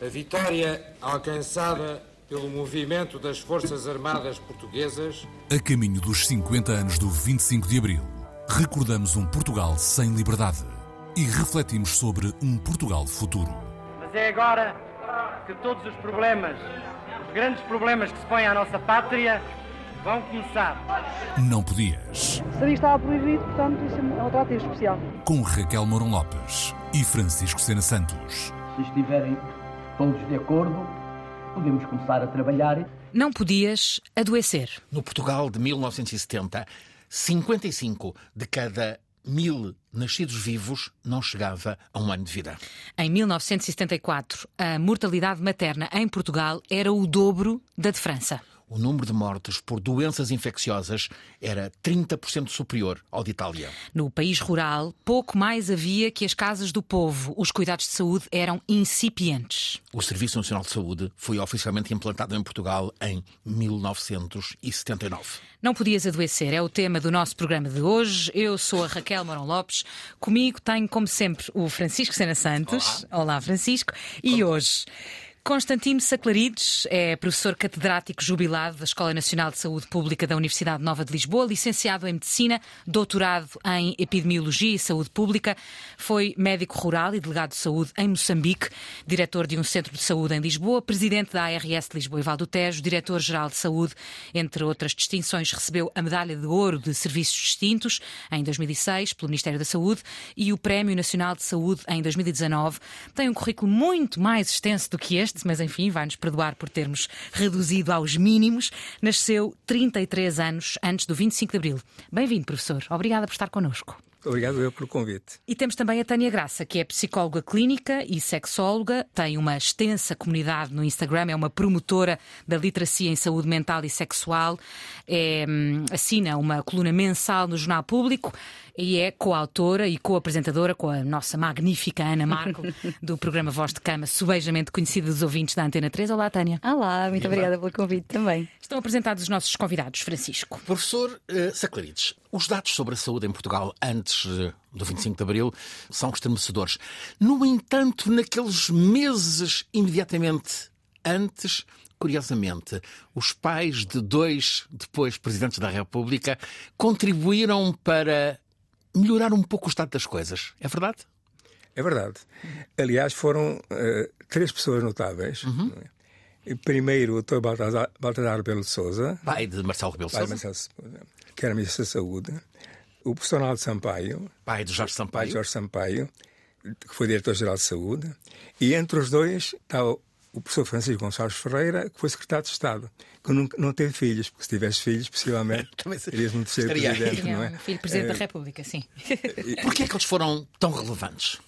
A vitória alcançada pelo movimento das Forças Armadas Portuguesas. A caminho dos 50 anos do 25 de Abril, recordamos um Portugal sem liberdade e refletimos sobre um Portugal futuro. Mas é agora que todos os problemas, os grandes problemas que se põem à nossa pátria, vão começar. Não podias. Sabia que estava proibido, portanto, isso é um atrativo especial. Com Raquel Mourão Lopes e Francisco Sena Santos. Se estiverem todos de acordo, podemos começar a trabalhar. Não podias adoecer. No Portugal de 1970, 55 de cada mil nascidos vivos não chegava a um ano de vida. Em 1974, a mortalidade materna em Portugal era o dobro da de França o número de mortes por doenças infecciosas era 30% superior ao de Itália. No país rural, pouco mais havia que as casas do povo. Os cuidados de saúde eram incipientes. O Serviço Nacional de Saúde foi oficialmente implantado em Portugal em 1979. Não podias adoecer, é o tema do nosso programa de hoje. Eu sou a Raquel Morão Lopes. Comigo tenho, como sempre, o Francisco Sena Santos. Olá, Olá Francisco. E como... hoje. Constantino Saclarides é professor catedrático jubilado da Escola Nacional de Saúde Pública da Universidade Nova de Lisboa, licenciado em Medicina, doutorado em Epidemiologia e Saúde Pública, foi médico rural e delegado de saúde em Moçambique, diretor de um centro de saúde em Lisboa, presidente da ARS de Lisboa e Val do Tejo, diretor-geral de saúde, entre outras distinções, recebeu a Medalha de Ouro de Serviços Distintos em 2006 pelo Ministério da Saúde e o Prémio Nacional de Saúde em 2019. Tem um currículo muito mais extenso do que este mas enfim, vai-nos perdoar por termos reduzido aos mínimos. Nasceu 33 anos antes do 25 de Abril. Bem-vindo, professor. Obrigada por estar connosco. Obrigado eu pelo convite. E temos também a Tânia Graça, que é psicóloga clínica e sexóloga, tem uma extensa comunidade no Instagram, é uma promotora da literacia em saúde mental e sexual, é, hum, assina uma coluna mensal no Jornal Público e é coautora e co-apresentadora com a nossa magnífica Ana Marco do programa Voz de Cama, subejamente conhecida dos ouvintes da Antena 3. Olá, Tânia. Olá, muito obrigada pelo convite também. Estão apresentados os nossos convidados, Francisco. Professor uh, Saclarides, os dados sobre a saúde em Portugal antes uh, do 25 de Abril são estremecedores. No entanto, naqueles meses imediatamente antes, curiosamente, os pais de dois depois presidentes da República contribuíram para melhorar um pouco o estado das coisas. É verdade? É verdade. Aliás, foram uh, três pessoas notáveis. Uhum. Primeiro, o Dr. Baltazar, Baltazar Rebelo de Souza. Pai de Marcelo Rebelo de Souza. Marcelo, que era Ministro da Saúde. O professor Ronaldo Sampaio. Pai de Jorge Sampaio. Pai de Jorge Sampaio, que foi Diretor-Geral de Saúde. E entre os dois está o, o professor Francisco Gonçalves Ferreira, que foi Secretário de Estado que não, não teve filhos, porque se tivesse filhos, possivelmente terias muito ser presidente, não é? Um filho presidente é... da eh, República, sim. Porquê é que eles foram tão relevantes?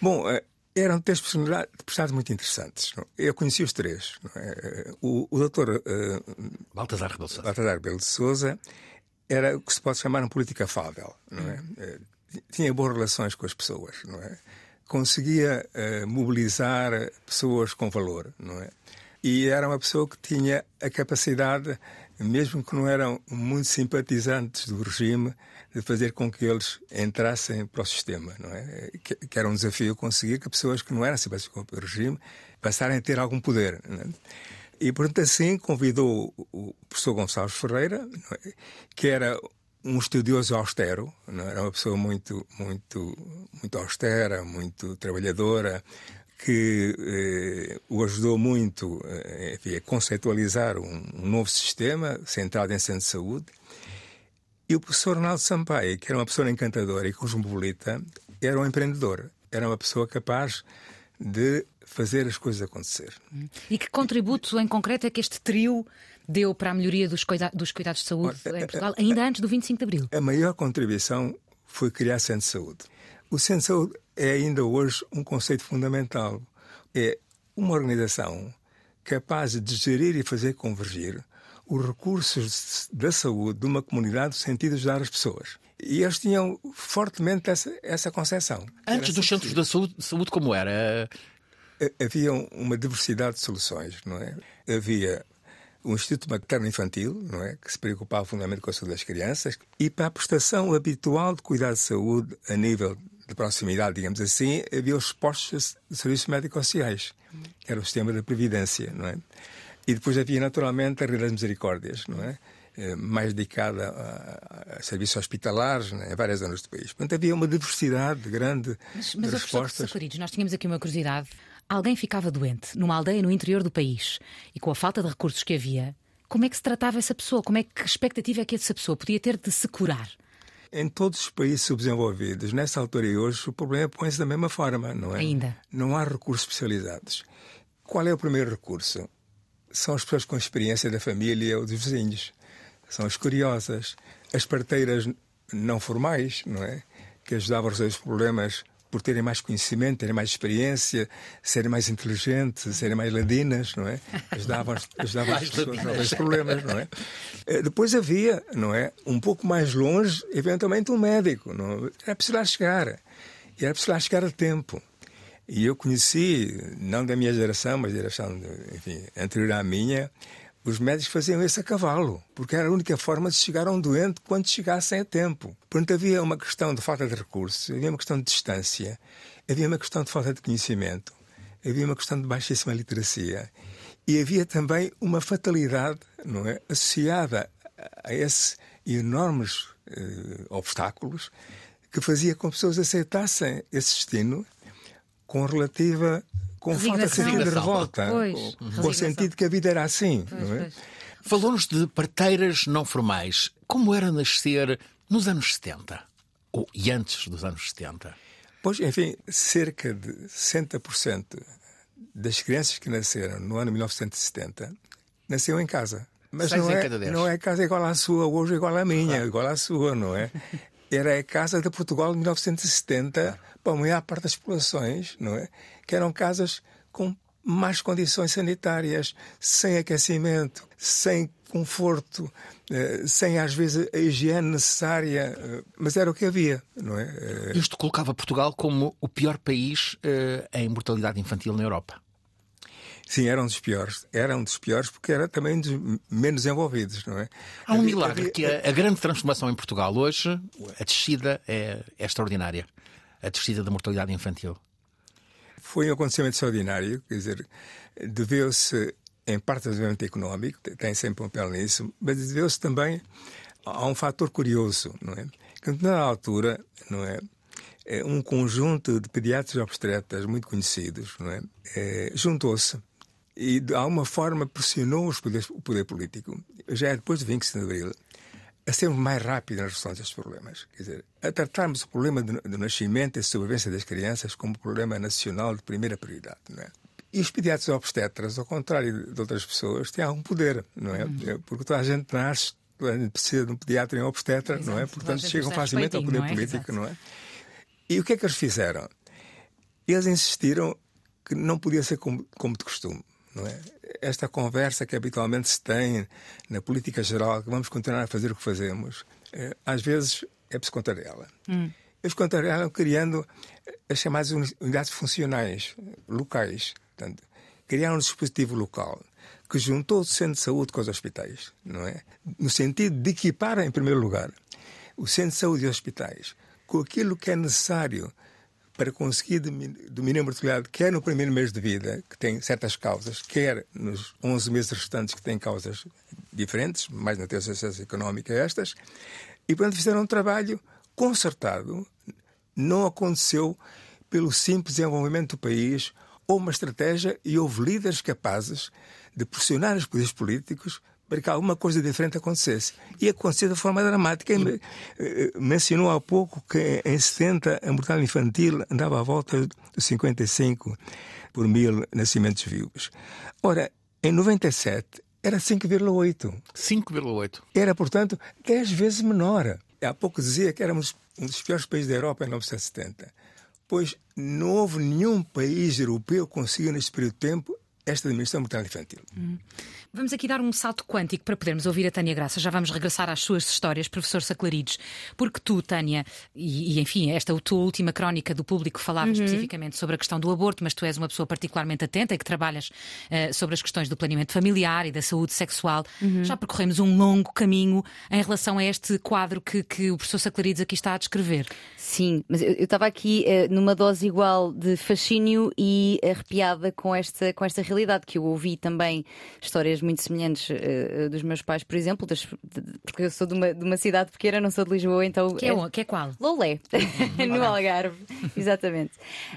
Bom, eh, eram três personalidades muito interessantes. Não? Eu conheci os três. É? O, o doutor uh, Baltasar Rebelo de Sousa. Baltasar Rebelo de Sousa era o que se pode chamar um político afável. Não é? Hum. Tinha boas relações com as pessoas. Não é? Conseguia uh, mobilizar pessoas com valor. Não é? E era uma pessoa que tinha a capacidade, mesmo que não eram muito simpatizantes do regime, de fazer com que eles entrassem para o sistema, não é? Que, que era um desafio conseguir que pessoas que não eram simpáticas com o regime passarem a ter algum poder. É? E, portanto, assim convidou o professor Gonçalves Ferreira, é? que era um estudioso austero, não é? era uma pessoa muito, muito, muito austera, muito trabalhadora, que eh, o ajudou muito eh, enfim, a conceitualizar um, um, novo sistema centrado em centro de saúde. E o professor Ronaldo Sampaio, que era uma pessoa encantadora e cosmopolita, era um empreendedor, era uma pessoa capaz de fazer as coisas acontecer. E que contributo em concreto é que este trio deu para a melhoria dos, cuida dos cuidados de saúde em Portugal, ainda antes do 25 de Abril? A maior contribuição foi criar centro de saúde. O centro de saúde é ainda hoje um conceito fundamental. É uma organização capaz de gerir e fazer convergir os recursos da saúde de uma comunidade no sentido de ajudar as pessoas. E eles tinham fortemente essa, essa concepção. Antes dos centros da saúde, saúde, como era? Havia uma diversidade de soluções, não é? Havia o Instituto Materno Infantil, não é, que se preocupava fundamentalmente com a saúde das crianças, e para a prestação habitual de cuidado de saúde a nível de proximidade, digamos assim, havia os postos de serviços médicos sociais, que era o sistema da Previdência, não é? E depois havia, naturalmente, a Rede das Misericórdias, não é? Eh, mais dedicada a, a serviços hospitalares né, em várias zonas do país. Portanto, havia uma diversidade grande Mas, de mas respostas. Sacarides, nós tínhamos aqui uma curiosidade. Alguém ficava doente numa aldeia no interior do país e com a falta de recursos que havia, como é que se tratava essa pessoa? Como é que expectativa é que essa pessoa podia ter de se curar? Em todos os países subdesenvolvidos, nessa altura e hoje, o problema põe-se da mesma forma, não é? Ainda. Não há recursos especializados. Qual é o primeiro recurso? São as pessoas com experiência da família ou dos vizinhos. São as curiosas, as parteiras não formais, não é? Que ajudavam a resolver os problemas por terem mais conhecimento, terem mais experiência, serem mais inteligentes, serem mais ladinas, não é? Ajudavam, ajudavam as pessoas a resolver problemas, não é? Eh, Depois havia, não é? Um pouco mais longe, eventualmente um médico, não? Era preciso lá chegar. E era preciso lá chegar a tempo. E eu conheci, não da minha geração, mas da geração enfim, anterior à minha, os médicos faziam isso a cavalo, porque era a única forma de chegar a um doente quando chegassem a tempo. Portanto, havia uma questão de falta de recursos, havia uma questão de distância, havia uma questão de falta de conhecimento, havia uma questão de baixíssima literacia e havia também uma fatalidade não é, associada a esses enormes eh, obstáculos que fazia com que pessoas aceitassem esse destino com relativa com falta de sentido de revolta, Pois, com- o sentido que a vida era assim, não é? Falou-nos de parteiras não formais. Como era nascer nos anos 70? Ou, e antes dos anos 70? Pois, enfim, cerca de 60% das crianças que nasceram no ano 1970 nasceram em casa. Mas Seis não em é, não é casa igual à sua, hoje igual à minha, igual à sua, não é? Era a casa de Portugal de 1970 para a maior parte das populações, não é? Que eram casas com más condições sanitárias, sem aquecimento, sem conforto, eh, sem às vezes a higiene necessária, eh, mas era o que havia, não é? Eh, Isto colocava Portugal como o pior país em mortalidade infantil na Europa. Sim, era um dos piores. Era um dos piores porque era também um dos menos envolvidos, não é? Há um Havia- milagre havia- que a, a grande transformação em Portugal hoje, a descida é, é extraordinária. A descida da mortalidade infantil. Foi um acontecimento extraordinário, quer dizer, deveu-se, em parte, ao desenvolvimento económico, te- tem sempre um papel nisso, mas deveu-se também a um fator curioso, não é? Que, na altura, não é? Eh, Um conjunto de pediatras obstetras muito conhecidos, não é? Eh, Juntou-se e, de alguma forma, pressionou os poderes- o poder político, já é depois de 25 de Abril, a sermos mais rápidos na resolução destes problemas. Quer dizer, a tratarmos o problema do, nascimento e sobrevivência das crianças como problema nacional de primeira prioridade. Não é? E os pediatras obstetras, ao contrário de outras pessoas, têm algum poder, não é? Porque toda a gente nasce, toda a gente precisa de um pediatra e um obstetra, não é? Exato, toda a Portanto, chegam facilmente ao poder não é? político, Exato. não é? E o que é que eles fizeram? Eles insistiram que não podia ser como, como de costume. Não é? Esta conversa que habitualmente se tem na política geral, que vamos continuar a fazer o que fazemos, eh, às vezes é preciso contar ela. Eles contrariaram criando as chamadas uni- unidades funcionais locais. Portanto, criaram um dispositivo local que juntou o centro de saúde com os hospitais, não é? No sentido de equipar, em primeiro lugar, o centro de saúde e os hospitais com aquilo que é necessário para conseguir domin- dominar a mortalidade, quer no primeiro mês de vida, que tem certas causas, quer nos 11 meses restantes, que têm causas diferentes, mais na terça económica estas, e, portanto, fizeram um trabalho concertado. Não aconteceu pelo simples desenvolvimento do país, houve uma estratégia e houve líderes capazes de pressionar os poderes políticos para que alguma coisa diferente acontecesse. E aconteceu de forma dramática. Eh, eh, Mencionou há pouco que em 70 a mortalidade infantil andava à volta de 55 por mil nascimentos vivos. Ora, em 97 era 5,8. 5,8. Era, portanto, 10 vezes menor. Há pouco dizia que éramos um dos piores países da Europa em 1970. Pois não houve nenhum país europeu que conseguiu, neste período de tempo, esta diminuição mortal infantil. Vamos aqui dar um salto quântico para podermos ouvir a Tânia Graça. Já vamos regressar às suas histórias, professor Saclarides, porque tu, Tânia, e, e, enfim, esta tua última crónica do público falava Uhum. especificamente sobre a questão do aborto, mas tu és uma pessoa particularmente atenta e que trabalhas eh, sobre as questões do planeamento familiar e da saúde sexual. Uhum. Já percorremos um longo caminho em relação a este quadro que, que o professor Saclarides aqui está a descrever. Sim, mas eu estava aqui eh, numa dose igual de fascínio e arrepiada com esta, com esta realidade, que eu ouvi também histórias muito semelhantes eh, dos meus pais, por exemplo, das- de- porque eu sou de uma, de uma cidade pequena, não sou de Lisboa, então. Que é, o- que é qual? Lolé, no Algarve, exatamente.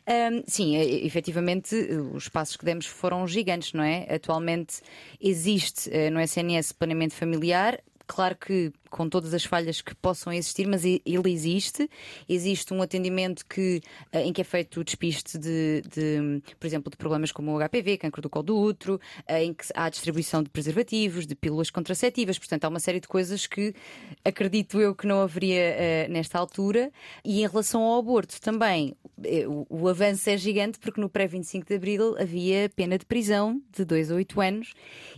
Ahm, sim, efetivamente, os passos que demos foram gigantes, não é? Atualmente existe eh, no SNS planeamento familiar. Claro que com todas as falhas que possam existir, mas ele existe. Existe um atendimento que, eh, em que é feito o despiste de, de, por exemplo, de problemas como o HPV, cancro do colo do útero, eh, em que há distribuição de preservativos, de pílulas contraceptivas. Portanto, há uma série de coisas que acredito eu que não haveria eh, nesta altura. E em relação ao aborto também, o, avanço é gigante porque no pré-25 de Abril havia pena de prisão de 2 a 8 anos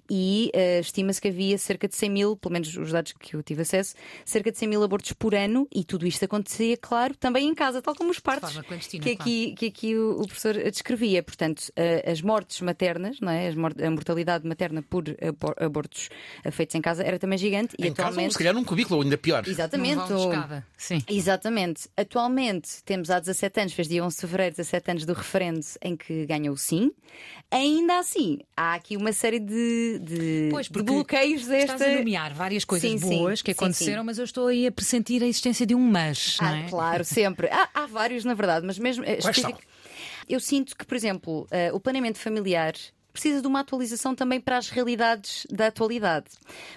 e eh, estima-se que havia cerca de 100 mil, pelo menos os dados que eu tive acesso, cerca de 100 mil abortos por ano e tudo isto acontecia, claro, também em casa, tal como os partos que aqui, que aqui o, o professor descrevia. Portanto, eh, as mortes maternas, não é? As mor- a mortalidade materna por abor- abortos feitos em casa era também gigante e Em casa, ou atualmente. se calhar num cubículo, ou ainda pior. Exatamente. Não vão de o- escada. Sim. Exatamente. Atualmente temos há 17 anos, fez dia 11 de fevereiro, 17 anos do referendo em que ganhou o sim. Ainda assim, há aqui uma série de, de, Pois, de bloqueios desta. Estás a nomear várias coisas Sim, sim. Que Sim, aconteceram, sim. mas eu estou aí a pressentir a existência de um mas, não Ah, é? claro, sempre. Há, há vários, na verdade, mas mesmo. eh, Quais especific- Eu sinto que, por exemplo, eh, o planeamento familiar precisa de uma atualização também para as realidades da atualidade.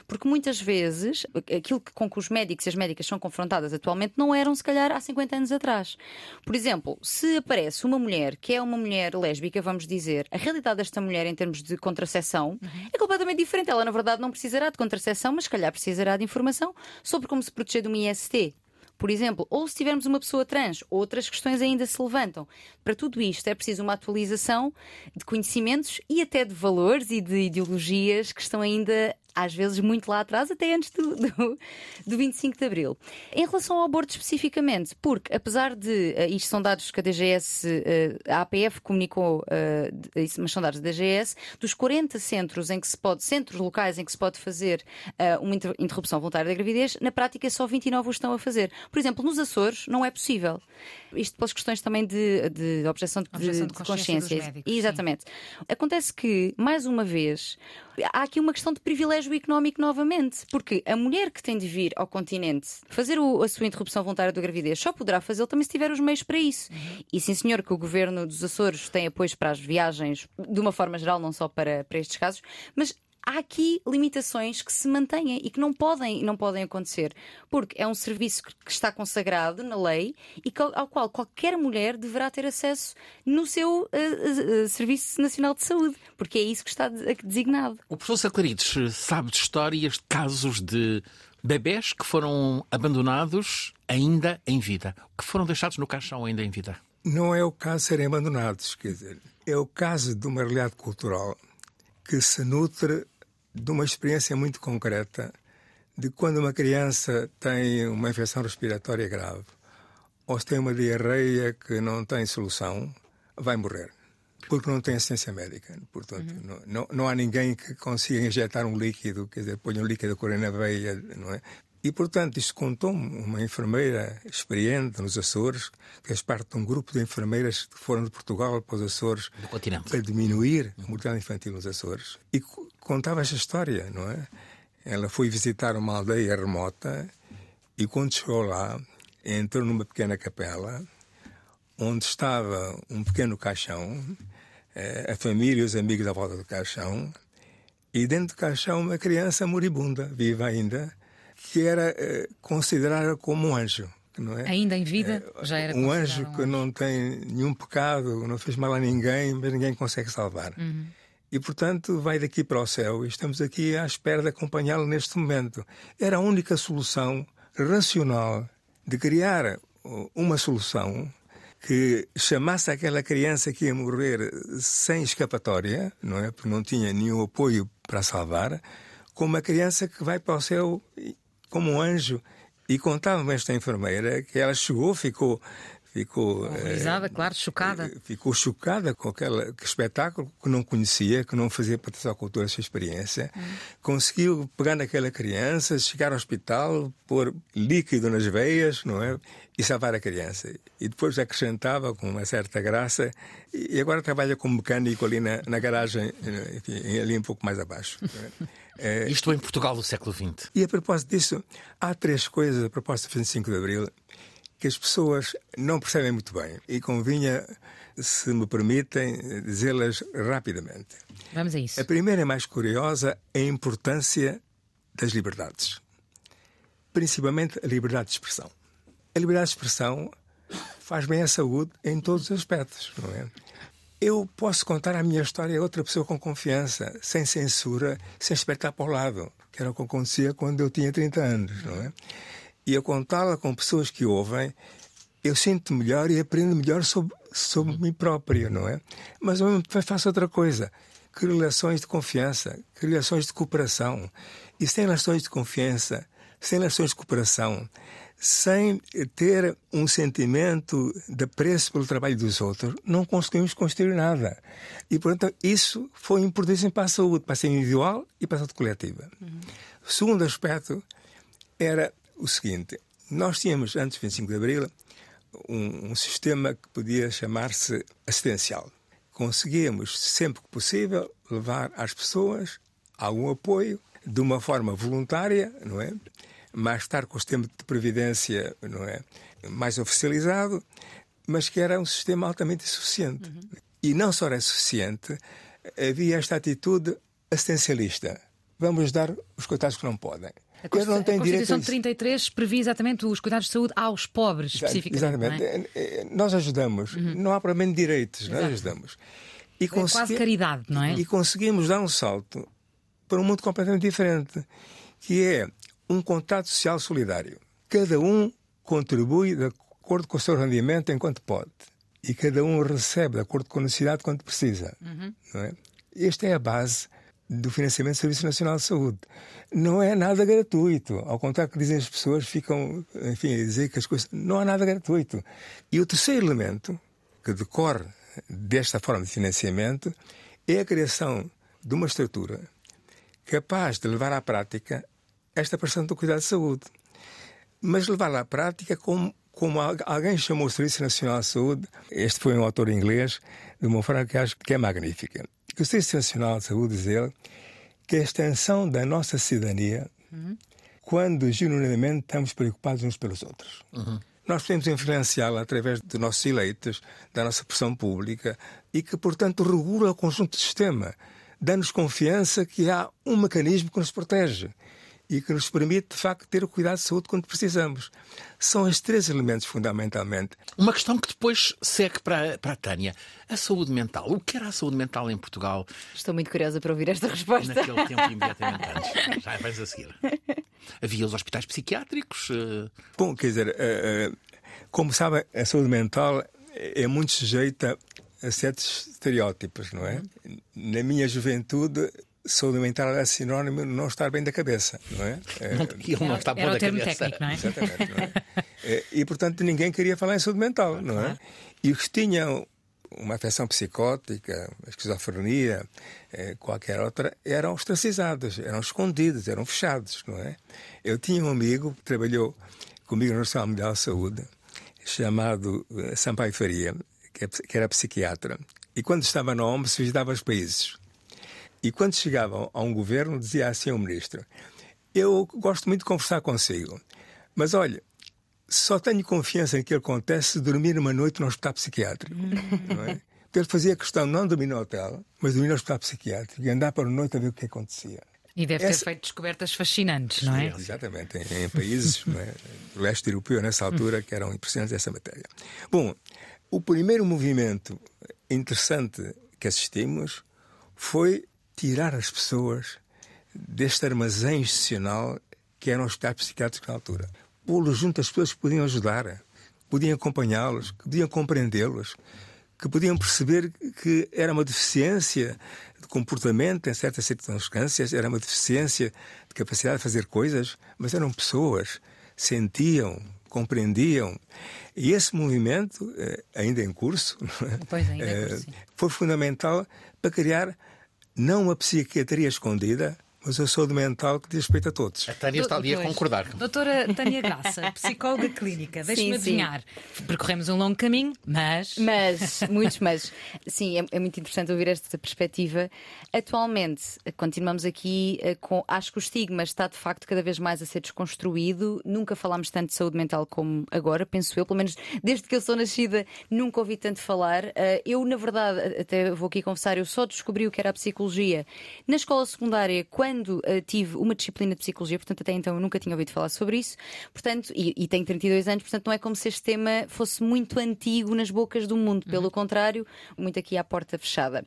Porque muitas vezes aquilo que- com que os médicos e as médicas são confrontadas atualmente não eram, se calhar, há 50 anos atrás. Por exemplo, se aparece uma mulher que é uma mulher lésbica, vamos dizer, a realidade desta mulher em termos de contracepção é completamente diferente. Ela, na verdade, não precisará de contracepção, mas se calhar precisará de informação sobre como se proteger de uma IST por exemplo, ou se tivermos uma pessoa trans, outras questões ainda se levantam. Para tudo isto é preciso uma atualização de conhecimentos e até de valores e de ideologias que estão ainda às vezes muito lá atrás, até antes do, do, do 25 de Abril. Em relação ao aborto especificamente, porque apesar de, eh, isto são dados que a DGS, eh, a APF comunicou, de- isso, mas são dados da DGS, dos 40 centros em que se pode, centros locais em que se pode fazer eh, uma inter- interrupção voluntária da gravidez, na prática só 29 o estão a fazer. Por exemplo, nos Açores não é possível. Isto pelas questões também de, de objeção de, Objeção de de consciência médicos, sim. Exatamente. Acontece que, mais uma vez, há aqui uma questão de privilégio económico novamente, porque a mulher que tem de vir ao continente fazer o- a sua interrupção voluntária da gravidez só poderá fazê-lo também se tiver os meios para isso. E sim, senhor, que o governo dos Açores tem apoios para as viagens, de uma forma geral, não só para, para estes casos, mas. Há aqui limitações que se mantêm e que não podem, não podem acontecer, porque é um serviço que está consagrado na lei e ao qual qualquer mulher deverá ter acesso no seu eh, eh, Serviço Nacional de Saúde, porque é isso que está de- designado. O professor Saclarides sabe de histórias de casos de bebés que foram abandonados ainda em vida, que foram deixados no caixão ainda em vida. Não é o caso de serem abandonados, quer dizer, é o caso de uma realidade cultural que se nutre de uma experiência muito concreta de quando uma criança tem uma infecção respiratória grave ou se tem uma diarreia que não tem solução, vai morrer. Porque não tem assistência médica. Portanto, não, não, não há ninguém que consiga injetar um líquido, quer dizer, ponha um líquido na veia, não é? E, portanto, isto contou-me uma enfermeira experiente nos Açores, que fez parte de um grupo de enfermeiras que foram de Portugal para os Açores para diminuir a mortalidade infantil nos Açores. E co- contava esta história, não é? Ela foi visitar uma aldeia remota e, quando chegou lá, entrou numa pequena capela onde estava um pequeno caixão, eh, a família e os amigos à volta do caixão, e dentro do caixão uma criança moribunda, viva ainda, que era eh, considerada como um anjo. É? Ainda em vida, já era um anjo que não tem nenhum pecado, não fez mal a ninguém, mas ninguém consegue salvar. E, portanto, vai daqui para o céu e estamos aqui à espera de acompanhá-lo neste momento. Era a única solução racional de criar uma solução que chamasse aquela criança que ia morrer sem escapatória, não é? Porque não tinha nenhum apoio para salvar, como uma criança que vai para o céu como um anjo. E contava-me esta enfermeira que ela chegou, ficou ficou horrorizada, eh, claro, chocada. Eh, ficou chocada com aquele espetáculo que não conhecia, que não fazia parte da cultura essa experiência. Hum. Conseguiu pegar naquela criança, chegar ao hospital, pôr líquido nas veias, não é? E salvar a criança. E depois acrescentava com uma certa graça e agora trabalha como mecânico ali na, na garagem, enfim, ali um pouco mais abaixo. É? Isto em Portugal do século XX. E a propósito disso, há três coisas a propósito do 25 de Abril que as pessoas não percebem muito bem e convinha, se me permitem, dizê-las rapidamente. Vamos a isso. A primeira é mais curiosa, a importância das liberdades. Principalmente a liberdade de expressão. A liberdade de expressão faz bem à saúde em todos os aspectos, não é? Eu posso contar a minha história a outra pessoa com confiança, sem censura, sem espetar para o lado, que era o que acontecia quando eu tinha 30 anos, não é? e a contá-la com pessoas que ouvem, eu sinto melhor e aprendo melhor sobre, sobre mim própria, não é? Mas eu faço outra coisa. Que relações de confiança, que relações de cooperação. E sem relações de confiança, sem relações de cooperação, sem ter um sentimento de apreço pelo trabalho dos outros, não conseguimos construir nada. E, portanto, isso foi importante para a saúde, para a saúde individual e para a saúde coletiva. Uhum. O segundo aspecto era o seguinte: nós tínhamos, antes do 25 de Abril, um, um sistema que podia chamar-se assistencial. Conseguíamos, sempre que possível, levar às pessoas algum apoio de uma forma voluntária, não é? Mais tarde, com o sistema de previdência, não é? Mais oficializado, mas que era um sistema altamente insuficiente. Uhum. E não só era suficiente, havia esta atitude assistencialista. Vamos dar os coitados que não podem. A, Const não a Constituição de 33 prevê exatamente os cuidados de saúde aos pobres, especificamente. Exatamente. É? é? Nós ajudamos. Uhum. Não há propriamente direitos, nós ajudamos. E é quase caridade, não é? E conseguimos dar um salto para um mundo completamente diferente, que é um contato social solidário. Cada um contribui de acordo com o seu rendimento enquanto pode. E cada um recebe de acordo com a necessidade quando precisa. Uhum. Não é? Esta é a base do financiamento do Serviço Nacional de Saúde. Não é nada gratuito. Ao contrário que dizem as pessoas, ficam, enfim, a dizer que as coisas. Não há nada gratuito. E o terceiro elemento que decorre desta forma de financiamento é a criação de uma estrutura capaz de levar à prática esta prestação do cuidado de saúde. Mas levá-la à prática como, como alguém chamou o Serviço Nacional de Saúde, este foi um autor inglês, de uma forma que acho que é magnífica que o Serviço Nacional de Saúde diz ele que a extensão da nossa cidadania uhum. quando genuinamente estamos preocupados uns pelos outros. Uhum. Nós podemos influenciá-la através dos nossos eleitos, da nossa pressão pública e que, portanto, regula o conjunto do sistema, dando-nos confiança que há um mecanismo que nos protege e que nos permite, de facto, ter o cuidado de saúde quando precisamos. São estes três elementos, fundamentalmente. Uma questão que depois segue para, para a Tânia. A saúde mental. O que era a saúde mental em Portugal? Estou muito curiosa para ouvir esta resposta. Naquele tempo, imediatamente antes. Já vais a seguir. Havia os hospitais psiquiátricos? Eh, Bom, quer dizer, eh, eh, como sabe, a saúde mental é muito sujeita a certos estereótipos, não é? Na minha juventude saúde mental é sinónimo de não estar bem da cabeça, não é? Ele não está bom Era da cabeça. técnico, não é? Exatamente. Não é? E, portanto, ninguém queria falar em saúde mental, não é? E os que tinham uma afecção psicótica, esquizofrenia, qualquer outra, eram ostracizados, eram escondidos, eram fechados, não é? Eu tinha um amigo que trabalhou comigo no Nacional Mundial de Saúde, chamado eh, Sampaio Faria, é que era psiquiatra. E quando estava na OMS, visitava os países. E quando chegavam a um governo, dizia assim ao ministro: Eu gosto muito de conversar consigo, mas olha, só tenho confiança em que acontece se dormir uma noite no hospital psiquiátrico. não é? Então ele fazia questão de não dormir no hotel, mas dormir no hospital psiquiátrico e andar para a noite a ver o que acontecia. E deve Essa... ter feito descobertas fascinantes, não é? Exatamente, em, em países é? do leste europeu, nessa altura, que eram impressionantes nessa matéria. Bom, o primeiro movimento interessante que assistimos foi tirar as pessoas deste armazém institucional que eram os hospitais psiquiátricos na altura. Pô-los junto às pessoas que podiam ajudar. podiam acompanhá-los, que podiam compreendê-los, que podiam perceber que era uma deficiência de comportamento em certas circunstâncias, era uma deficiência de capacidade de fazer coisas, mas eram pessoas, sentiam, compreendiam. E esse movimento, eh, ainda em curso, curso, sim. foi fundamental para criar não uma psiquiatria escondida, mas a saúde mental que diz respeito a todos. A Tânia está ali a concordar. Doutora Tânia Graça, psicóloga clínica, deixe-me adivinhar. Percorremos um longo caminho, mas. Mas, muitos mas. Sim, é, é muito interessante ouvir esta perspectiva. Atualmente, continuamos aqui eh, com. Acho que o estigma está de facto cada vez mais a ser desconstruído. Nunca falámos tanto de saúde mental como agora, penso eu. Pelo menos desde que eu sou nascida, nunca ouvi tanto falar. Eh, Eu, na verdade, até vou aqui confessar, eu só descobri o que era a psicologia na escola secundária quando eh, tive uma disciplina de psicologia, portanto, até então eu nunca tinha ouvido falar sobre isso. Portanto, e, e tenho 32 anos, portanto, não é como se este tema fosse muito antigo nas bocas do mundo. Pelo contrário, muito aqui à porta fechada.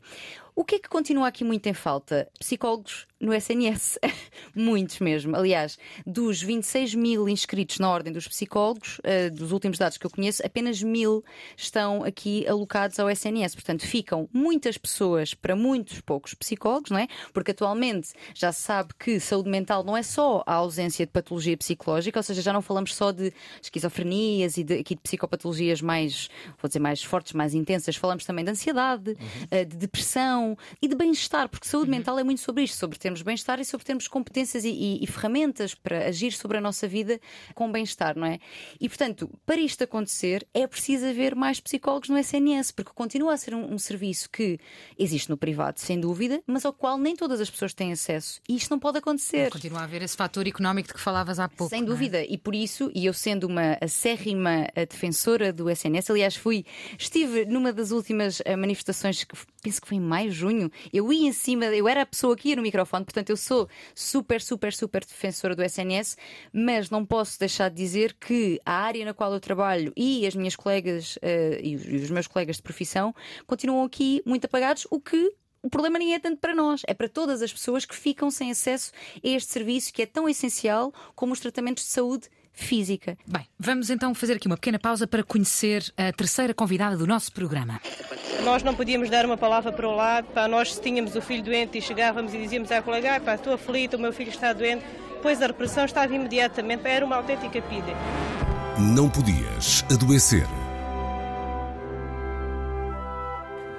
O que é que continua aqui muito em falta? Psicólogos no SNS. Muitos mesmo. Aliás, dos 26 mil inscritos na Ordem dos Psicólogos, eh, dos últimos dados que eu conheço, apenas mil estão aqui alocados ao SNS. Portanto, ficam muitas pessoas para muitos poucos psicólogos, não é? Porque atualmente já se sabe que saúde mental não é só a ausência de patologia psicológica, ou seja, já não falamos só de esquizofrenias e de, aqui de psicopatologias mais, vou dizer, mais fortes, mais intensas, falamos também de ansiedade, eh, de depressão e de bem-estar, porque saúde mental é muito sobre isto, sobre termos bem-estar e sobre termos competências e, e- e ferramentas para agir sobre a nossa vida com bem-estar, não é? E portanto, para isto acontecer, é preciso haver mais psicólogos no SNS, porque continua a ser um, um serviço que existe no privado, sem dúvida, mas ao qual nem todas as pessoas têm acesso. E isto não pode acontecer. Continua a haver esse fator económico de que falavas há pouco. Sem é? dúvida, e por isso, e eu sendo uma acérrima eh, defensora do SNS, aliás, fui, estive numa das últimas eh, manifestações, que penso que foi em maio, junho, eu ia em cima, eu era a pessoa que ia no microfone, portanto, eu sou super, super, super defensora do SNS, mas não posso deixar de dizer que a área na qual eu trabalho e as minhas colegas os- e os meus colegas de profissão continuam aqui muito apagados, o que o problema nem é tanto para nós, é para todas as pessoas que ficam sem acesso a este serviço que é tão essencial como os tratamentos de saúde física. Bem, vamos então fazer aqui uma pequena pausa para conhecer a terceira convidada do nosso programa. Nós não podíamos dar uma palavra para o lado, pá, nós tínhamos o filho doente e chegávamos e dizíamos à colega, pá, estou aflita, o meu filho está doente, pois a repressão estava imediatamente, pá, era uma autêntica pida. Não podias adoecer.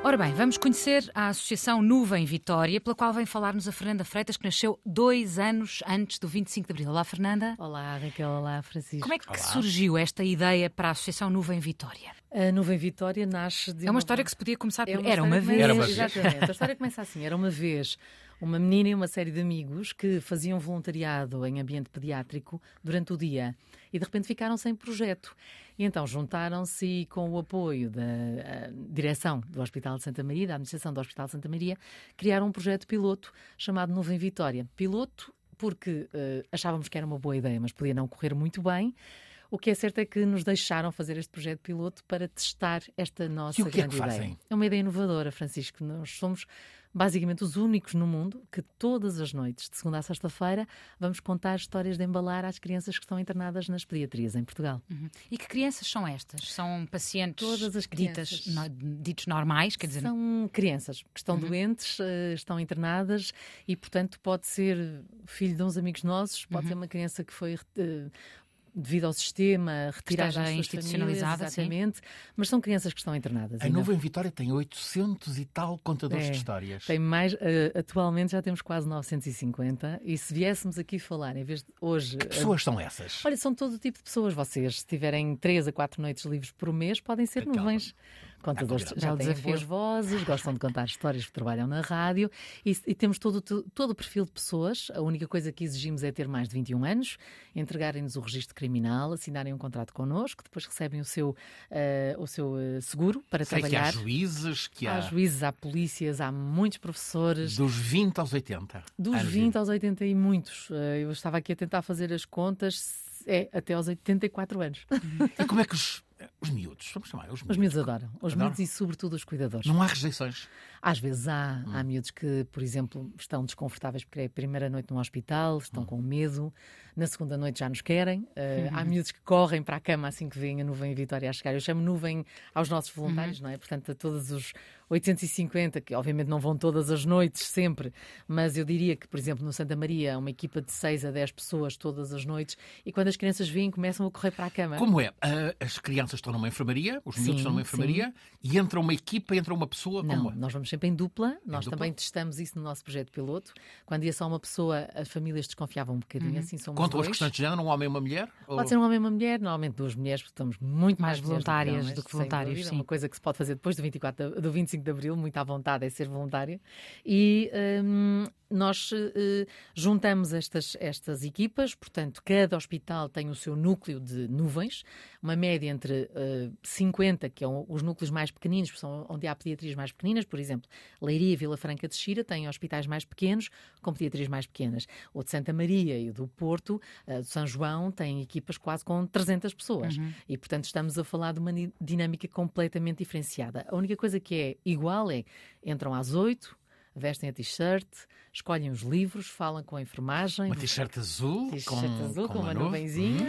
Ora bem, vamos conhecer a Associação Nuvem Vitória, pela qual vem falar-nos a Fernanda Freitas, que nasceu dois anos antes do 25 de Abril. Olá, Fernanda. Olá, Raquel. Olá, Francisco. Como é que surgiu esta ideia para a Associação Nuvem Vitória? A Nuvem Vitória nasce de É uma história que se podia começar por. É Era uma história que vez. Era uma vez. Exatamente. A história começa assim. Era uma vez uma menina e uma série de amigos que faziam voluntariado em ambiente pediátrico durante o dia e de repente ficaram sem projeto. E então juntaram-se e com o apoio da direção do Hospital de Santa Maria, da administração do Hospital de Santa Maria, criaram um projeto piloto chamado Nuvem Vitória. Piloto porque eh, achávamos que era uma boa ideia, mas podia não correr muito bem. O que é certo é que nos deixaram fazer este projeto piloto para testar esta nossa E o que é que grande ideia. fazem? É uma ideia inovadora, Francisco. Nós somos basicamente os únicos no mundo que todas as noites, de segunda a sexta-feira, vamos contar histórias de embalar às crianças que estão internadas nas pediatrias em Portugal. Uhum. E que crianças são estas? São pacientes Todas as ditas, crianças. no- ditos normais? Quer dizer, São crianças que estão Uhum. doentes, eh, estão internadas e, portanto, pode ser filho de uns amigos nossos, pode Uhum. ser uma criança que foi. Devido ao sistema, das suas institucionalizada, famílias, sim. exatamente, mas são crianças que estão internadas. A ainda. Nuvem Vitória tem 800 e tal contadores É, de histórias. Tem mais, eh, atualmente já temos quase 950 e se viéssemos aqui falar, em vez de hoje. Que pessoas são essas? Olha, são todo tipo de pessoas. Vocês, se tiverem 3 a 4 noites livres por mês, podem ser nuvens. Contadores, já o têm boas vozes, gostam de contar histórias que trabalham na rádio e, e temos todo, o- todo o perfil de pessoas. A única coisa que exigimos é ter mais de 21 anos, entregarem-nos o registro criminal, assinarem um contrato connosco, depois recebem o seu, eh, o seu eh, seguro para Sei que há trabalhar. juízes, que Há há juízes, há polícias, há muitos professores. dos 20 aos 80. Dos anos 20 aos 80 e muitos. Eh, Eu estava aqui a tentar fazer as contas. É até aos 84 anos. E como é que os, os miúdos, vamos chamar os miúdos, Os miúdos adoram. Os Adoram? miúdos e, sobretudo, os cuidadores. não há rejeições? Às vezes há, há miúdos que, por exemplo, estão desconfortáveis porque é a primeira noite num hospital, estão com medo, na segunda noite já nos querem. Uh, Há miúdos que correm para a cama assim que vêm a nuvem Vitória a chegar. Eu chamo nuvem aos nossos voluntários, não é? Portanto, a todos os 850, que obviamente não vão todas as noites, sempre, mas eu diria que, por exemplo, no Santa Maria, uma equipa de 6 a 10 pessoas todas as noites, e quando as crianças vêm, começam a correr para a cama. Como é? Ah, as crianças estão numa enfermaria, os miúdos Sim, estão numa enfermaria, e entra uma equipa, entra uma pessoa, Não, como nós vamos sempre em dupla. Nós dupla? também testamos isso no nosso projeto piloto. Quando ia só uma pessoa, as famílias desconfiavam um bocadinho, assim somos Contam as dois. questões de género, um homem e uma mulher? Ou- Pode ser um homem e uma mulher, normalmente duas mulheres, porque estamos muito mais, Mais voluntárias homens, do que voluntários, dúvida. sim. Uma coisa que se pode fazer depois do, 24 de- do 25 de Abril, muito à vontade, é ser voluntária. E hum, nós eh, juntamos estas, estas equipas, portanto, cada hospital tem o seu núcleo de nuvens, uma média entre eh, 50, que são os núcleos mais pequeninos, porque são onde há pediatrias mais pequeninas, por exemplo, Leiria e Vila Franca de Xira têm hospitais mais pequenos, com pediatrias mais pequenas. O de Santa Maria e o do Porto, eh, do São João, têm equipas quase com 300 pessoas. E, portanto, estamos a falar de uma dinâmica completamente diferenciada. A única coisa que é igual é entram às 8, vestem a t-shirt, escolhem os livros, falam com a enfermagem, Uma t-shirt azul, com, azul com, uma nuvem. nuvenzinha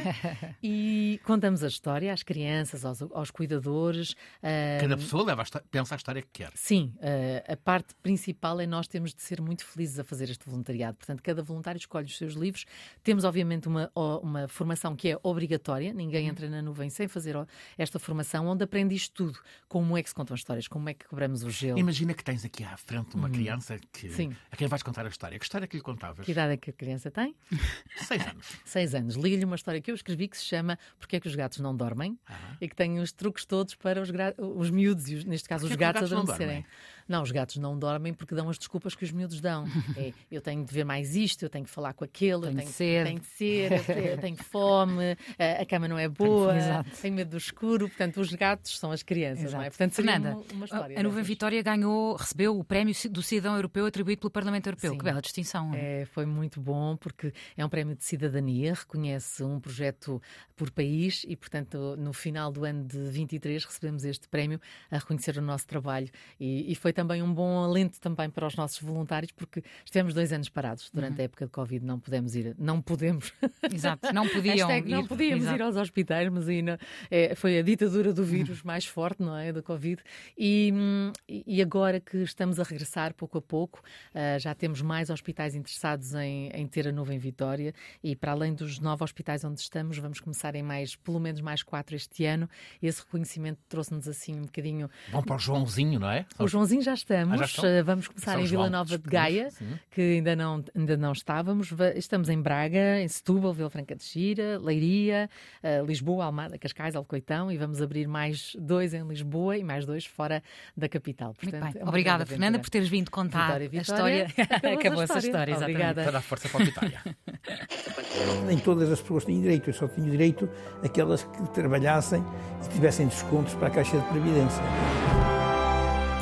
e contamos a história às crianças, aos, aos cuidadores. ah, Cada pessoa leva a pensa a história que quer. Sim, eh, a parte principal é nós temos de ser muito felizes a fazer este voluntariado. Portanto, cada voluntário escolhe os seus livros. Temos, obviamente, uma, uma formação que é obrigatória. Ninguém entra na nuvem sem fazer esta formação, onde aprende isto tudo. Como é que se contam as histórias, como é que quebramos o gelo. Imagina que tens aqui à frente uma criança que, Sim. a quem vais contar a história. Que história que lhe contavas? Que idade é que a criança tem? Seis anos. Seis anos. Liga-lhe uma história que eu escrevi que se chama Porque é que os gatos não dormem e que tem os truques todos para os, os miúdos, e os- neste caso Porquê os os gatos, gatos não adormecerem. Não, os gatos não dormem porque dão as desculpas que os miúdos dão. É, eu tenho de ver mais isto, eu tenho que falar com aquele, eu Tenho tenho, sede. tenho de ser, eu tenho fome, a, a cama não é boa, Exato. tenho medo do escuro. Portanto, os gatos são as crianças, não é? Portanto, Fernanda, uma, uma a Nuvem. Vitória ganhou, recebeu o prémio do cidadão europeu atribuído pelo Parlamento Europeu. Sim. Que bela distinção. É, foi muito bom porque é um prémio de cidadania, reconhece um projeto por país e, portanto, no final do ano de 23 recebemos este prémio a reconhecer o nosso trabalho e, e foi também um bom alento também para os nossos voluntários porque estivemos dois anos parados durante a época de Covid, não pudemos ir, não podemos. Exato, não podiam Hashtag não podíamos Exato. ir aos hospitais, mas não- é, foi a ditadura do vírus mais forte, não é? Do Covid. E, hum, e agora que estamos a regressar pouco a pouco, ah, já temos mais hospitais interessados em, em ter a nuvem Vitória e para além dos nove hospitais onde estamos, vamos começar em mais, pelo menos mais quatro este ano. Esse reconhecimento trouxe-nos assim um bocadinho Vão para o Joãozinho, não é? o Joãozinho já estamos. Ah, já estão? Uh, Vamos começar São em Vila João Nova de Gaia, sim. que ainda não, ainda não estávamos. Va- Estamos em Braga, em Setúbal, Vila Franca de Xira, Leiria, uh, Lisboa, Almada, Cascais, Alcoitão e vamos abrir mais dois em Lisboa e mais dois fora da capital. Muito Portanto, bem. é Obrigada, Fernanda, por teres vindo contar Vitória, a história. Vitória. Acabou-se a Acabou essa história. história, exatamente. Obrigada. Para dar força para a Vitória. Nem todas as pessoas têm direito, eu só tinha direito aquelas que trabalhassem e tivessem descontos para a Caixa de Previdência.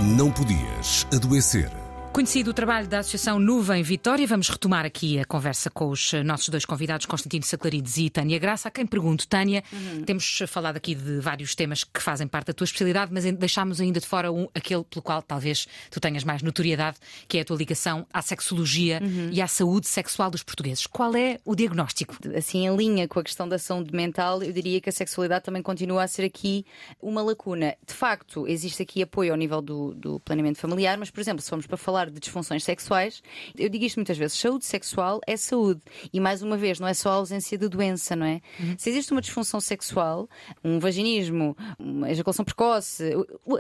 Não podias adoecer. Conhecido o trabalho da Associação Nuvem Vitória, vamos retomar aqui a conversa com os eh, nossos dois convidados, Constantino Saclarides e Tânia Graça. A quem pergunto, Tânia, temos falado aqui de vários temas que fazem parte da tua especialidade, mas deixámos ainda de fora um, aquele pelo qual talvez tu tenhas mais notoriedade, que é a tua ligação à sexologia e à saúde sexual dos portugueses. Qual é o diagnóstico? assim, em linha com a questão da saúde mental, eu diria que a sexualidade também continua a ser aqui uma lacuna. De facto, existe aqui apoio ao nível do, do planeamento familiar, mas, por exemplo, se formos para falar de disfunções sexuais, eu digo isto muitas vezes: saúde sexual é saúde. E mais uma vez, não é só a ausência de doença, não é? Se existe uma disfunção sexual, um vaginismo, uma ejaculação precoce,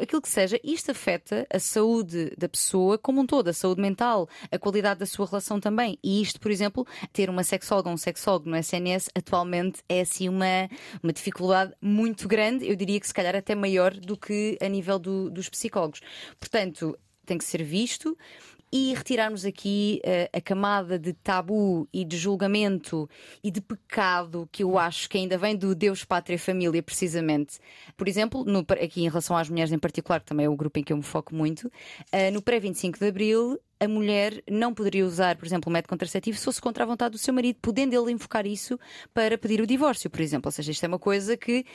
aquilo que seja, isto afeta a saúde da pessoa como um todo, a saúde mental, a qualidade da sua relação também. E isto, por exemplo, ter uma sexóloga ou um sexólogo no SNS atualmente é assim uma, uma dificuldade muito grande, eu diria que se calhar até maior do que a nível do- dos psicólogos. Portanto, tem que ser visto. E retirarmos aqui eh, a camada de tabu e de julgamento e de pecado que eu acho que ainda vem do Deus, Pátria e Família, precisamente. Por exemplo, no- aqui em relação às mulheres em particular, que também é o grupo em que eu me foco muito, eh, no pré-25 de Abril a mulher não poderia usar, por exemplo, o método contraceptivo se fosse contra a vontade do seu marido, podendo ele invocar isso para pedir o divórcio, por exemplo. Ou seja, isto é uma coisa que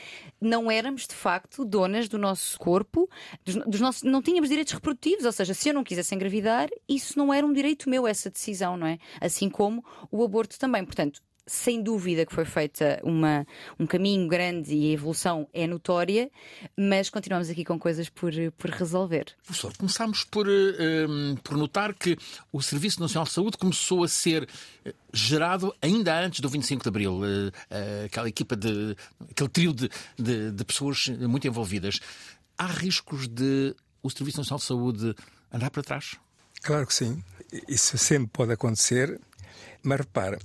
não éramos de facto donas do nosso corpo, dos, dos nossos, não tínhamos direitos reprodutivos. Ou seja, se eu não quisesse engravidar, isso não era um direito meu, essa decisão, não é? Assim como o aborto também. Portanto, sem dúvida que foi feita uma, um caminho grande e a evolução é notória, mas continuamos aqui com coisas por, por resolver. Professor, começámos por, uh, por notar que o Serviço Nacional de Saúde começou a ser eh, gerado ainda antes do 25 de Abril. Uh, aquela equipa de. aquele trio de, de, de pessoas muito envolvidas. Há riscos de o Serviço Nacional de Saúde andar para trás? Claro que sim. Isso sempre pode acontecer. Mas repara,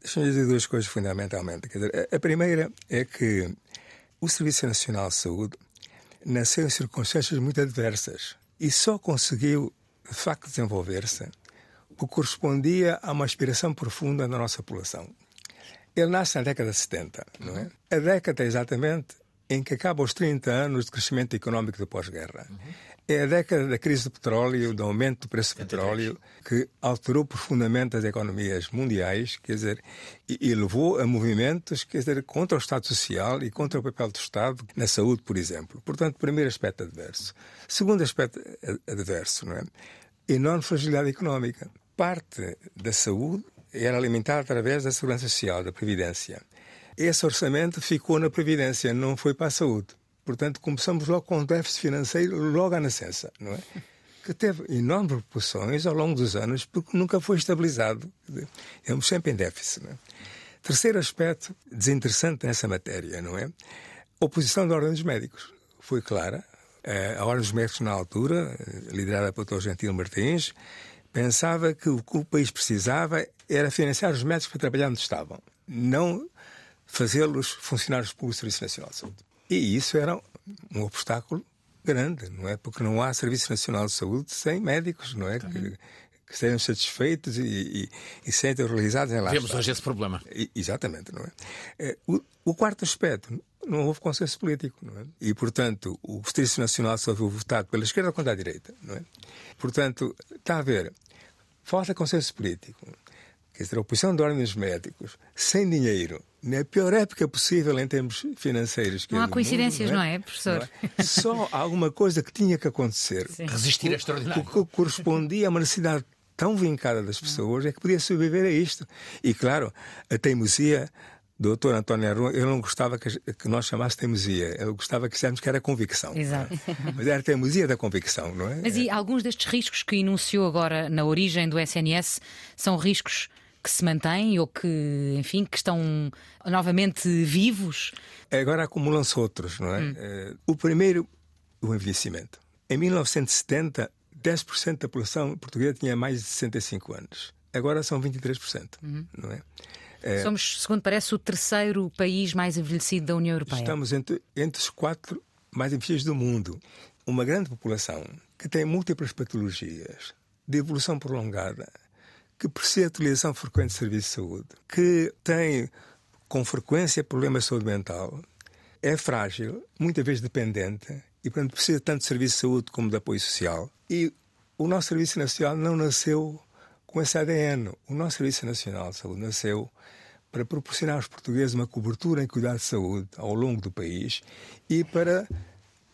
Deixa-me dizer duas coisas fundamentalmente. Dizer, a primeira é que o Serviço Nacional de Saúde nasceu em circunstâncias muito adversas e só conseguiu, de facto, desenvolver-se porque correspondia a uma aspiração profunda da nossa população. Ele nasce na década de 70, não é? A década exatamente em que acaba os 30 anos de crescimento económico de pós-guerra. Uhum. É a década da crise do petróleo, do aumento do preço do petróleo, que alterou profundamente as economias mundiais, quer dizer, e, levou a movimentos, quer dizer, contra o Estado Social e contra o papel do Estado na saúde, por exemplo. Portanto, primeiro aspecto adverso. Segundo aspecto adverso, não é? Enorme fragilidade económica. Parte da saúde era alimentada através da segurança social, da previdência. Esse orçamento ficou na previdência, não foi para a saúde. Portanto, começamos logo com um déficit financeiro logo à nascença, não é? Que teve enormes proporções ao longo dos anos, porque nunca foi estabilizado. Estamos sempre em déficit. Não é? Terceiro aspecto desinteressante nessa matéria, não é? Oposição da Ordem dos Médicos foi clara. A Ordem dos Médicos, na altura, liderada pelo Dr. Gentil Martins, pensava que o que o país precisava era financiar os médicos para trabalhar onde estavam, não fazê-los funcionários públicos do Serviço Nacional de Saúde. E isso era um obstáculo grande, não é? Porque não há Serviço Nacional de Saúde sem médicos, não é? Que, que estejam satisfeitos e, e, e sentem realizados em lá. Vemos hoje esse problema. E, exatamente, não é? é o, o, quarto aspecto, não houve consenso político, não é? E, portanto, o Serviço Nacional só foi votado pela esquerda contra a direita, não é? Portanto, está a haver falta consenso político. Quer dizer, a oposição de ordens médicos, sem dinheiro, na pior época possível em termos financeiros. Não há coincidências, mundo, não, é? não, é? professor? Não é? Só alguma coisa que tinha que acontecer. Sim. Resistir é extraordinário. O que correspondia a uma necessidade tão vincada das pessoas é que podia sobreviver a isto. E, claro, a teimosia do doutor António Arruan, ele não gostava que, que nós chamássemos teimosia, ele gostava que disséssemos que era convicção. Exato. Mas era teimosia da convicção, não é? Mas e alguns destes riscos que enunciou agora na origem do SNS são riscos que se mantêm ou que, enfim, que estão novamente vivos? Agora acumulam-se outros, não é? Hum. Eh, o primeiro, o envelhecimento. Em 1970, 10% da população portuguesa tinha mais de 65 anos. Agora são 23%, uhum. não é? é? Somos, segundo parece, o terceiro país mais envelhecido da União Europeia. Estamos entre, entre os quatro mais envelhecidos do mundo. Uma grande população que tem múltiplas patologias de evolução prolongada, que precisa de utilização frequente de serviço de saúde, que tem com frequência problemas de saúde mental, é frágil, muitas vezes dependente e, portanto, precisa tanto de serviço de saúde como de apoio social. E o nosso Serviço Nacional não nasceu com esse ADN. O nosso Serviço Nacional de Saúde nasceu para proporcionar aos portugueses uma cobertura em cuidado de saúde ao longo do país e para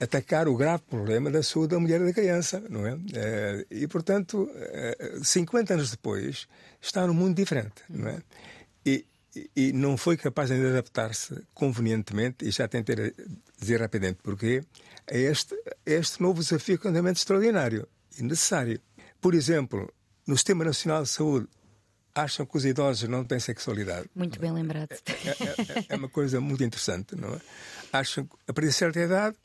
atacar o grave problema da saúde da mulher e da criança, não é? Eh, e, portanto, 50 eh, anos depois, está num mundo diferente, não é? E, e não foi capaz de adaptar-se convenientemente, e já tentei dizer rapidamente porquê, a este, a este novo desafio que é extraordinário e necessário. Por exemplo, no Sistema Nacional de Saúde, acham que os idosos não têm sexualidade. Muito bem lembrado. É, é, é, é, uma coisa muito interessante, não é? Acham que a partir de certa idade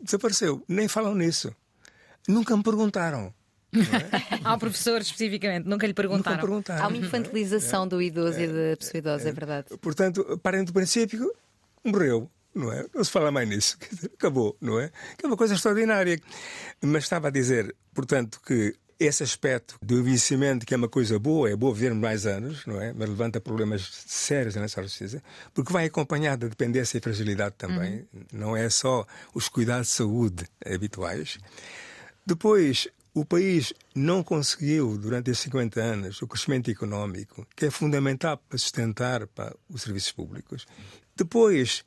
desapareceu. Nem falam nisso. Nunca me perguntaram. É? Ao professor especificamente, nunca lhe perguntaram. Nunca perguntaram. Há uma infantilização é. do idoso é. e da pessoa idosa, é, verdade. Portanto, parem do princípio, morreu. Não é? Não se fala mais nisso. Acabou, não é? Que é uma coisa extraordinária. Mas estava a dizer, portanto, que esse aspecto do envelhecimento, que é uma coisa boa, é boa vivermos mais anos, não é? Mas levanta problemas sérios na nossa justiça, porque vai acompanhado da dependência e fragilidade também. Uhum. Não é só os cuidados de saúde habituais. Depois, o país não conseguiu, durante esses 50 anos, o crescimento económico, que é fundamental para sustentar para os serviços públicos. Depois,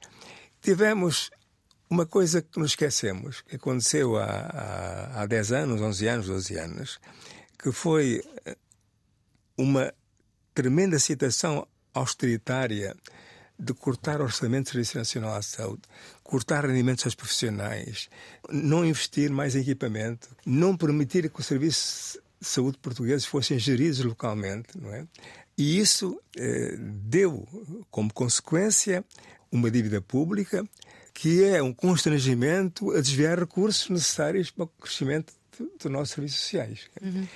tivemos uma coisa que nos esquecemos, que aconteceu há, há, há 10 anos, 11 anos, 12 anos, que foi eh, uma tremenda situação austeritária de cortar orçamento do Serviço Nacional à Saúde, cortar rendimentos aos profissionais, não investir mais em equipamento, não permitir que os serviços de saúde portugueses fossem geridos localmente, não é? E isso eh, deu como consequência uma dívida pública que é um constrangimento a desviar recursos necessários para o crescimento dos nossos serviços sociais. Uhum.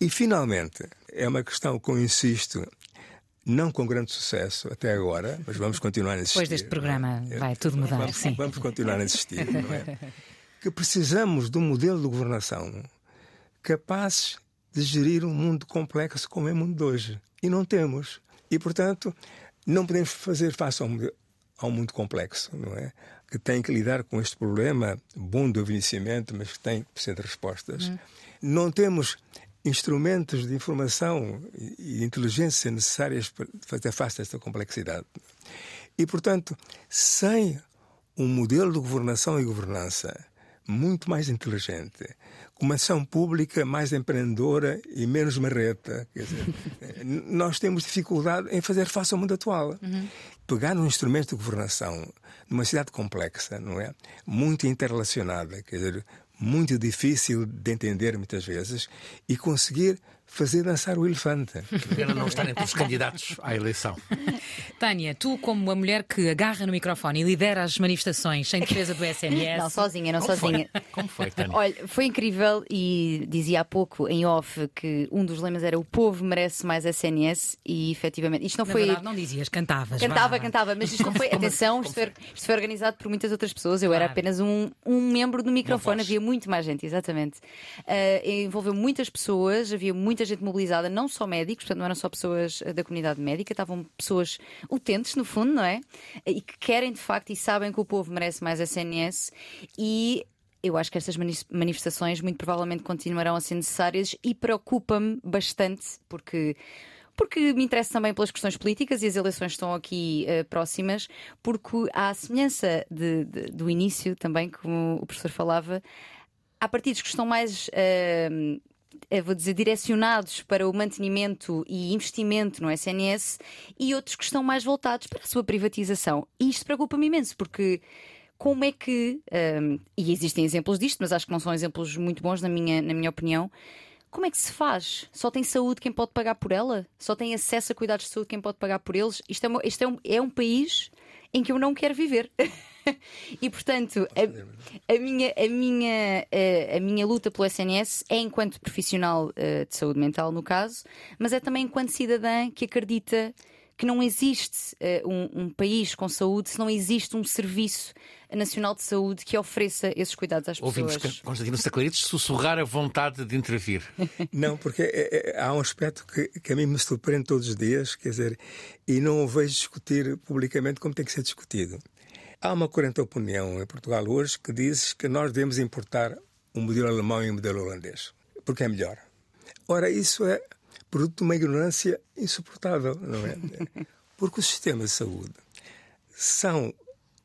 E, finalmente, é uma questão que eu insisto não com grande sucesso até agora, mas vamos continuar a insistir. Depois deste programa é? vai tudo mudar, vamos, sim. Vamos continuar a insistir, não é? Que precisamos de um modelo de governação capaz de gerir um mundo complexo como é o mundo de hoje. E não temos. E, portanto, não podemos fazer face ao mundo, ao mundo complexo, não é? Que tem que lidar com este problema bom do envelhecimento, mas que tem que ser respostas. Hum. Não temos instrumentos de informação e inteligência necessárias para fazer face a esta complexidade. E, portanto, sem um modelo de governação e governança muito mais inteligente, com uma ação pública mais empreendedora e menos marreta. Dizer, nós temos dificuldade em fazer face ao mundo atual. Uhum. Pegar um instrumento de governação numa cidade complexa, não é? Muito interrelacionada, quer dizer, muito difícil de entender muitas vezes e conseguir fazer dançar o elefante. Pena não estar entre os candidatos à eleição. Tânia, tu, como a mulher que agarra no microfone e lidera as manifestações em defesa do SNS. Não, sozinha, não Como sozinha. Foi? Como foi, Tânia? Olha, foi incrível e dizia há pouco em off que um dos lemas era o povo merece mais SNS e efetivamente isto não Na foi. verdade, não dizias, cantavas. Cantava, vá. cantava, mas isto não foi. Atenção, isto foi, isto foi organizado por muitas outras pessoas. Eu era Claro. apenas um, um membro do microfone, havia muito mais gente, exatamente. Ah, envolveu muitas pessoas, havia muita gente mobilizada, não só médicos, portanto, não eram só pessoas ah, da comunidade médica, estavam pessoas utentes, no fundo, não é? E que querem de facto e sabem que o povo merece mais SNS e. Eu acho que estas mani- manifestações muito provavelmente continuarão a ser necessárias e preocupa-me bastante porque porque me interessa também pelas questões políticas e as eleições estão aqui eh, próximas, porque à semelhança de- de- do início, também, como o professor falava, há partidos que estão mais. eh, eh, vou dizer, direcionados para o mantenimento e investimento no SNS e outros que estão mais voltados para a sua privatização. E isto preocupa-me imenso, porque como é que, hum, e existem exemplos disto, mas acho que não são exemplos muito bons na minha, na minha opinião, como é que se faz? Só tem saúde quem pode pagar por ela? Só tem acesso a cuidados de saúde quem pode pagar por eles? Isto é, uma- isto é, um, é um país em que eu não quero viver. e portanto, a, a minha, a, minha, eh, a minha luta pelo SNS é enquanto profissional eh, de saúde mental, no caso, mas é também enquanto cidadã que acredita que não existe eh, um, um país com saúde se não existe um serviço nacional de saúde que ofereça esses cuidados às Ouvimos pessoas. Constantino Saclarides sussurrar a vontade de intervir. Não, porque é- é- há um aspecto que, que a mim me surpreende todos os dias, quer dizer, e não o vejo discutir publicamente como tem que ser discutido. Há uma corrente opinião em Portugal hoje que diz que nós devemos importar um modelo alemão e um modelo holandês, porque é melhor. Ora, isso é produto de uma ignorância insuportável, não é? Porque os sistemas de saúde são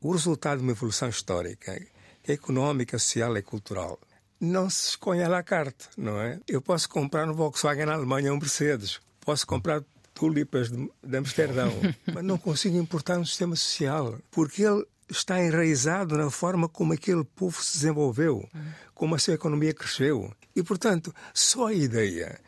o resultado de uma evolução histórica, é económica, social e cultural. Não se escolhe à la carte, não é? Eu posso comprar um Volkswagen na Alemanha um Mercedes, posso comprar tulipas de, de Amsterdão, mas não consigo importar um sistema social, porque ele está enraizado na forma como aquele povo se desenvolveu, como a sua economia cresceu. E, portanto, só a ideia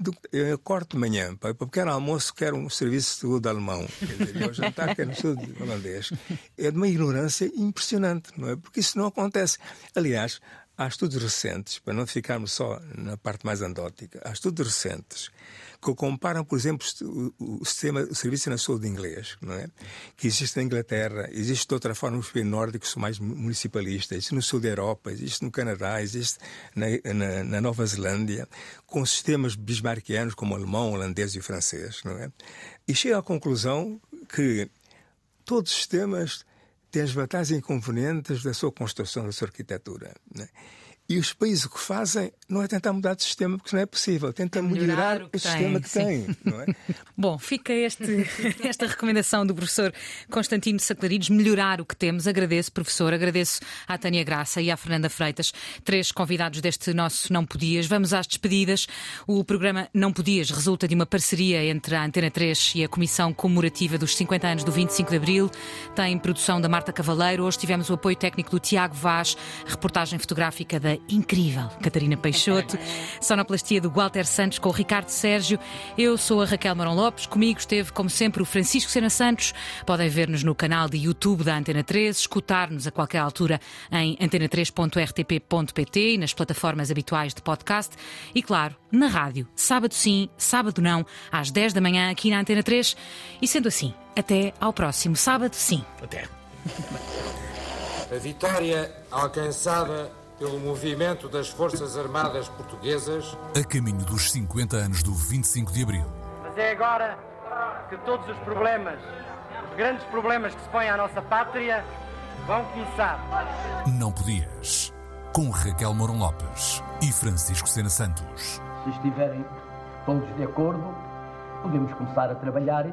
do, eu acordo de manhã para, o pequeno almoço quero um serviço de saúde alemão. Dizer, ao jantar quero um saúde holandês. É de uma ignorância impressionante não é? Porque isso não acontece. Aliás há estudos recentes para não ficarmos só na parte mais andótica há estudos recentes que comparam por exemplo o, sistema o serviço na saúde inglês não é que existe na Inglaterra existe de outra forma nos países nórdicos mais municipalistas existe no sul da Europa existe no Canadá existe na, na, na Nova Zelândia com sistemas bismarckianos como o alemão, o holandês e o francês, não é? E chega à conclusão que todos os sistemas têm as vantagens e inconvenientes da sua construção, da sua arquitetura. Não é? E os países o que fazem não é tentar mudar de sistema, porque não é possível. Tenta melhorar, melhorar o, o sistema que tem. Não é? Bom, fica este, esta recomendação do professor Constantino Saclarides, melhorar o que temos. Agradeço, professor, agradeço à Tânia Graça e à Fernanda Freitas, três convidados deste nosso Não Podias. Vamos às despedidas. O programa Não Podias resulta de uma parceria entre a Antena 3 e a Comissão Comemorativa dos 50 anos do 25 de Abril. Tem produção da Marta Cavaleiro. Hoje tivemos o apoio técnico do Tiago Vaz, reportagem fotográfica da incrível Catarina Peixoto, sonoplastia do Walter Santos com o Ricardo Sérgio. Eu sou a Raquel Marão Lopes, comigo esteve, como sempre, o Francisco Sena Santos. Podem ver-nos no canal de YouTube da Antena 3, escutar-nos a qualquer altura em antena3.rtp.pt e nas plataformas habituais de podcast. E, claro, na rádio, sábado sim, sábado não, às 10 da manhã aqui na Antena 3. E sendo assim, até ao próximo sábado sim. Até. A vitória alcançada pelo movimento das Forças Armadas Portuguesas. A caminho dos 50 anos do 25 de Abril. Mas é agora que todos os problemas, os grandes problemas que se põem à nossa pátria, vão começar. Não podias. Com Raquel Mourão Lopes e Francisco Sena Santos. Se estiverem todos de acordo, podemos começar a trabalhar